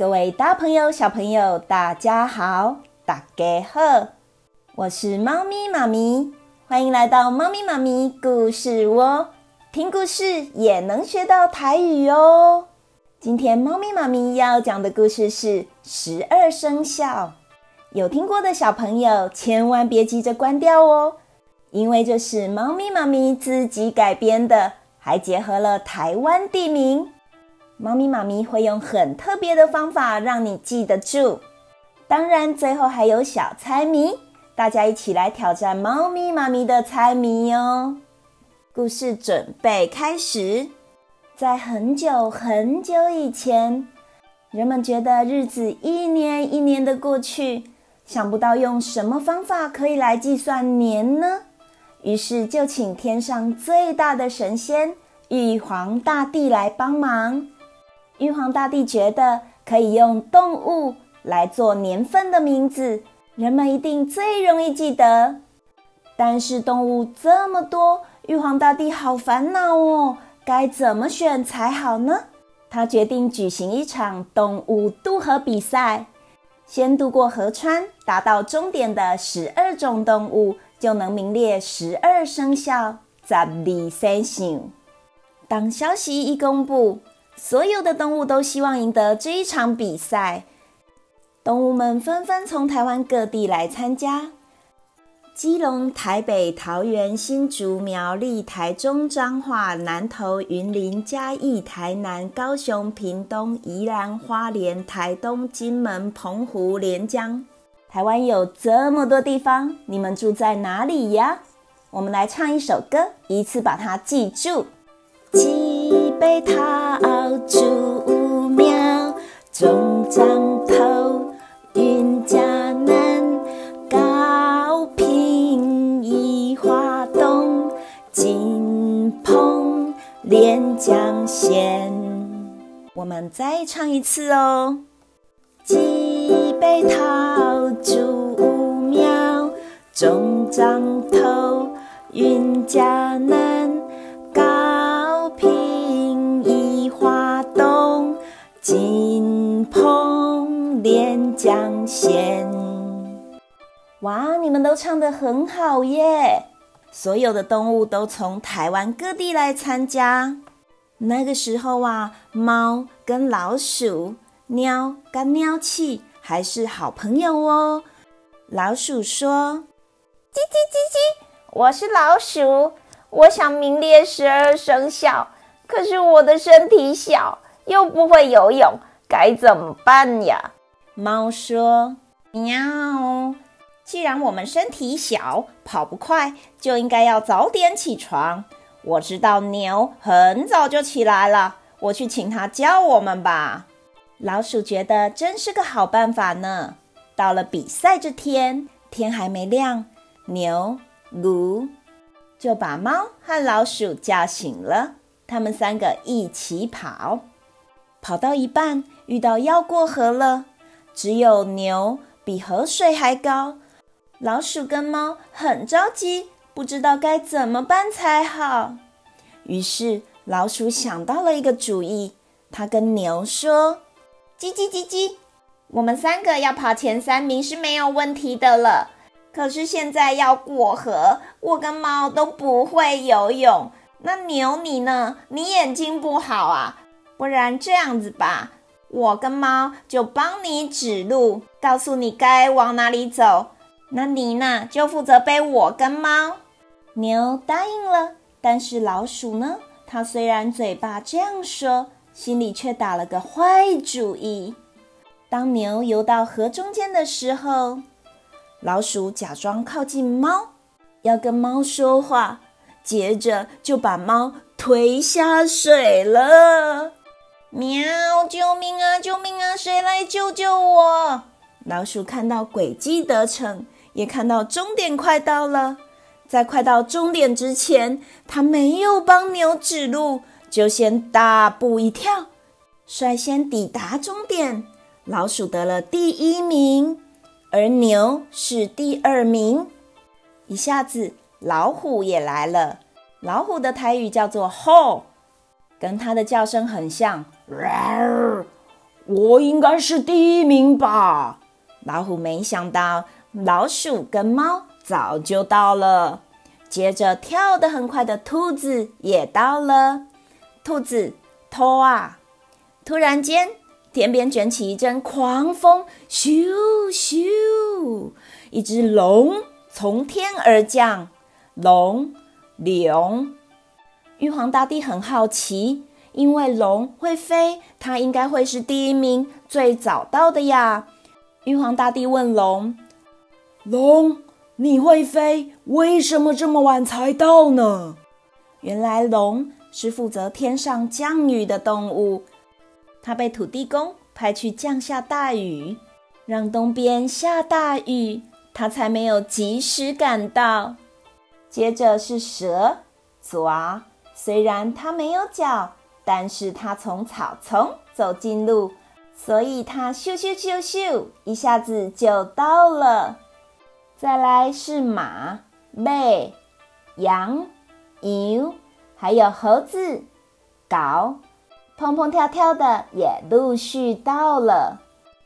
各位大朋友、小朋友，大家好，大家好，我是猫咪妈咪，欢迎来到猫咪妈咪故事窝，听故事也能学到台语哦。今天猫咪妈咪要讲的故事是十二生肖，有听过的小朋友千万别急着关掉哦，因为这是猫咪妈咪自己改编的，还结合了台湾地名。猫咪妈咪会用很特别的方法让你记得住，当然最后还有小猜谜，大家一起来挑战猫咪妈咪的猜谜哦。故事准备开始，在很久很久以前，人们觉得日子一年一年的过去，想不到用什么方法可以来计算年呢？于是就请天上最大的神仙玉皇大帝来帮忙。玉皇大帝觉得可以用动物来做年份的名字，人们一定最容易记得。但是动物这么多，玉皇大帝好烦恼哦，该怎么选才好呢？他决定举行一场动物渡河比赛，先渡过河川，达到终点的十二种动物就能名列十二生肖。十二生肖。当消息一公布，所有的动物都希望赢得这一场比赛，动物们纷纷从台湾各地来参加。基隆、台北、桃园、新竹、苗栗、台中、彰化、南投、云林、嘉义、台南、高雄、屏东、宜兰、花莲、台东、金门、澎湖、连江。台湾有这么多地方，你们住在哪里呀？我们来唱一首歌，一次把它记住。北祝五庙，钟帐头，云家门，高平一花东，金鹏连江县。我们再唱一次哦。鸡背桃，祝五庙，钟帐头，云家门。江县，哇！你们都唱得很好耶！所有的动物都从台湾各地来参加。那个时候啊，猫跟老鼠、喵跟喵气还是好朋友哦。老鼠说：“叽叽叽叽，我是老鼠，我想名列十二生肖，可是我的身体小，又不会游泳，该怎么办呀？”猫说：“喵，既然我们身体小，跑不快，就应该要早点起床。我知道牛很早就起来了，我去请它叫我们吧。”老鼠觉得真是个好办法呢。到了比赛这天，天还没亮，牛、驴就把猫和老鼠叫醒了。他们三个一起跑，跑到一半，遇到要过河了。只有牛比河水还高，老鼠跟猫很着急，不知道该怎么办才好。于是老鼠想到了一个主意，他跟牛说：“叽叽叽叽，我们三个要跑前三名是没有问题的了。可是现在要过河，我跟猫都不会游泳。那牛你呢？你眼睛不好啊？不然这样子吧。”我跟猫就帮你指路，告诉你该往哪里走。那你呢，就负责背我跟猫。牛答应了，但是老鼠呢？它虽然嘴巴这样说，心里却打了个坏主意。当牛游到河中间的时候，老鼠假装靠近猫，要跟猫说话，接着就把猫推下水了。喵！救命啊！救命啊！谁来救救我？老鼠看到诡计得逞，也看到终点快到了。在快到终点之前，它没有帮牛指路，就先大步一跳，率先抵达终点。老鼠得了第一名，而牛是第二名。一下子，老虎也来了。老虎的台语叫做“吼”。跟它的叫声很像，然而我应该是第一名吧？老虎没想到，老鼠跟猫早就到了。接着，跳得很快的兔子也到了。兔子偷啊！突然间，天边卷起一阵狂风，咻咻，一只龙从天而降。龙，龙。玉皇大帝很好奇，因为龙会飞，它应该会是第一名，最早到的呀。玉皇大帝问龙：“龙，你会飞，为什么这么晚才到呢？”原来龙是负责天上降雨的动物，它被土地公派去降下大雨，让东边下大雨，它才没有及时赶到。接着是蛇，爪，虽然它没有脚，但是它从草丛走近路，所以它咻咻咻咻，一下子就到了。再来是马、马、羊、牛，还有猴子、狗，蹦蹦跳跳的也陆续到了。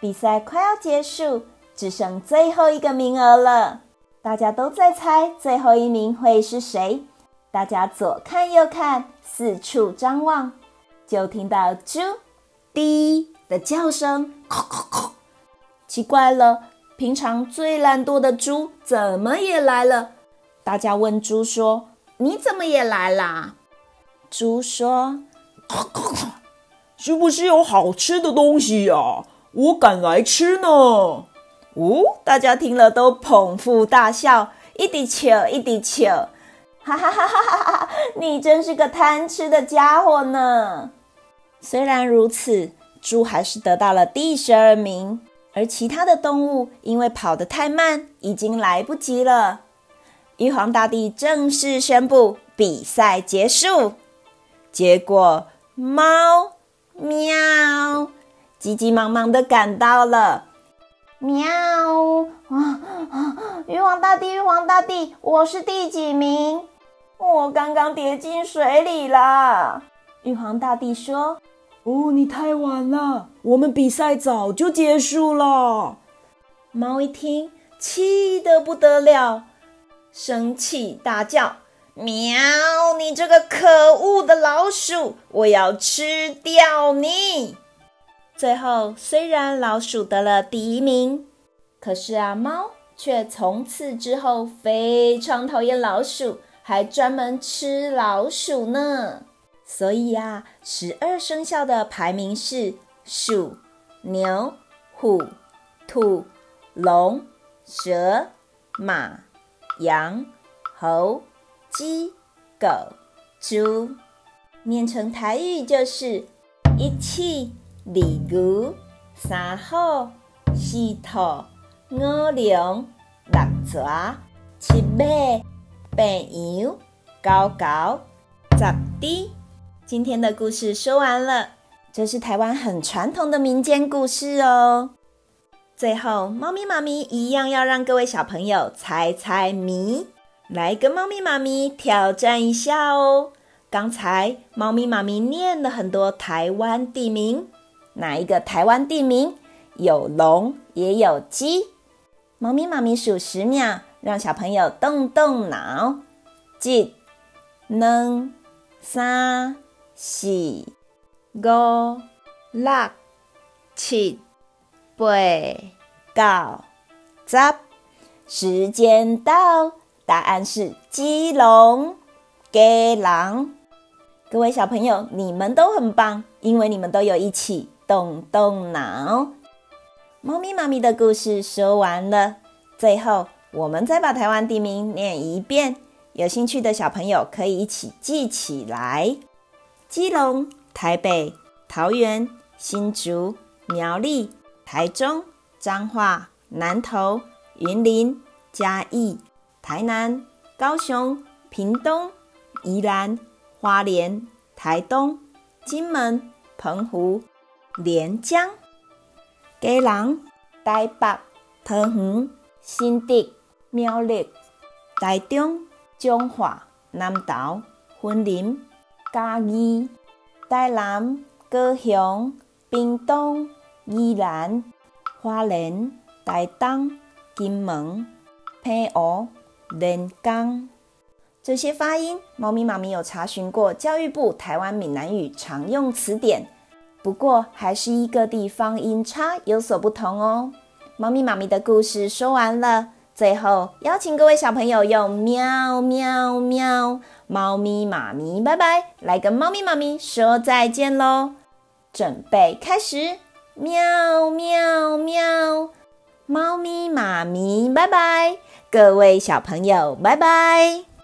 比赛快要结束，只剩最后一个名额了。大家都在猜最后一名会是谁？大家左看右看，四处张望，就听到猪滴的叫声。奇怪了，平常最懒惰的猪怎么也来了？大家问猪说：“你怎么也来啦？”猪说：“咔咔咔，是不是有好吃的东西呀？我赶来吃呢。”哦！大家听了都捧腹大笑，一滴笑一滴笑，哈哈哈哈哈哈！你真是个贪吃的家伙呢。虽然如此，猪还是得到了第十二名，而其他的动物因为跑得太慢，已经来不及了。玉皇大帝正式宣布比赛结束，结果猫喵急急忙忙地赶到了。喵！啊啊！玉皇大帝，玉皇大帝，我是第几名？我刚刚跌进水里啦。玉皇大帝说：“哦，你太晚了，我们比赛早就结束了。”猫一听，气得不得了，生气大叫：“喵！你这个可恶的老鼠，我要吃掉你！”最后，虽然老鼠得了第一名，可是啊，猫却从此之后非常讨厌老鼠，还专门吃老鼠呢。所以啊，十二生肖的排名是鼠、牛、虎、兔、龙、蛇、马、羊、猴、鸡、狗、猪，念成台语就是一起。二牛、三虎、四兔、五龙、六蛇、七马、八羊、九狗、十猪。今天的故事说完了，这是台湾很传统的民间故事哦。最后，猫咪妈咪一样要让各位小朋友猜猜谜，来跟猫咪妈咪挑战一下哦。刚才猫咪妈咪念了很多台湾地名。哪一个台湾地名有龙也有鸡？猫咪妈咪数十秒，让小朋友动动脑。一、能、三、四、五、六、七、八、九、十。时间到，答案是鸡笼给狼。各位小朋友，你们都很棒，因为你们都有一起。动动脑，猫咪妈咪的故事说完了。最后，我们再把台湾地名念一遍。有兴趣的小朋友可以一起记起来：基隆、台北、桃园、新竹、苗栗、台中、彰化、南投、云林、嘉义、台南、高雄、屏东、宜兰、花莲、台东、金门、澎湖。连江、基隆、台北、桃园、新竹、苗栗、台中、彰化、南投、云林、嘉义、台南、高雄、屏东、宜兰、花莲、台东、金门、澎湖、连江。这些发音，猫咪妈咪有查询过教育部台湾闽南语常用词典，不过还是一个地方音差有所不同哦。猫咪妈咪的故事说完了，最后邀请各位小朋友用喵喵喵，猫咪妈咪拜拜，来跟猫咪妈咪说再见喽！准备开始，喵喵喵，猫咪妈咪拜拜，各位小朋友拜拜。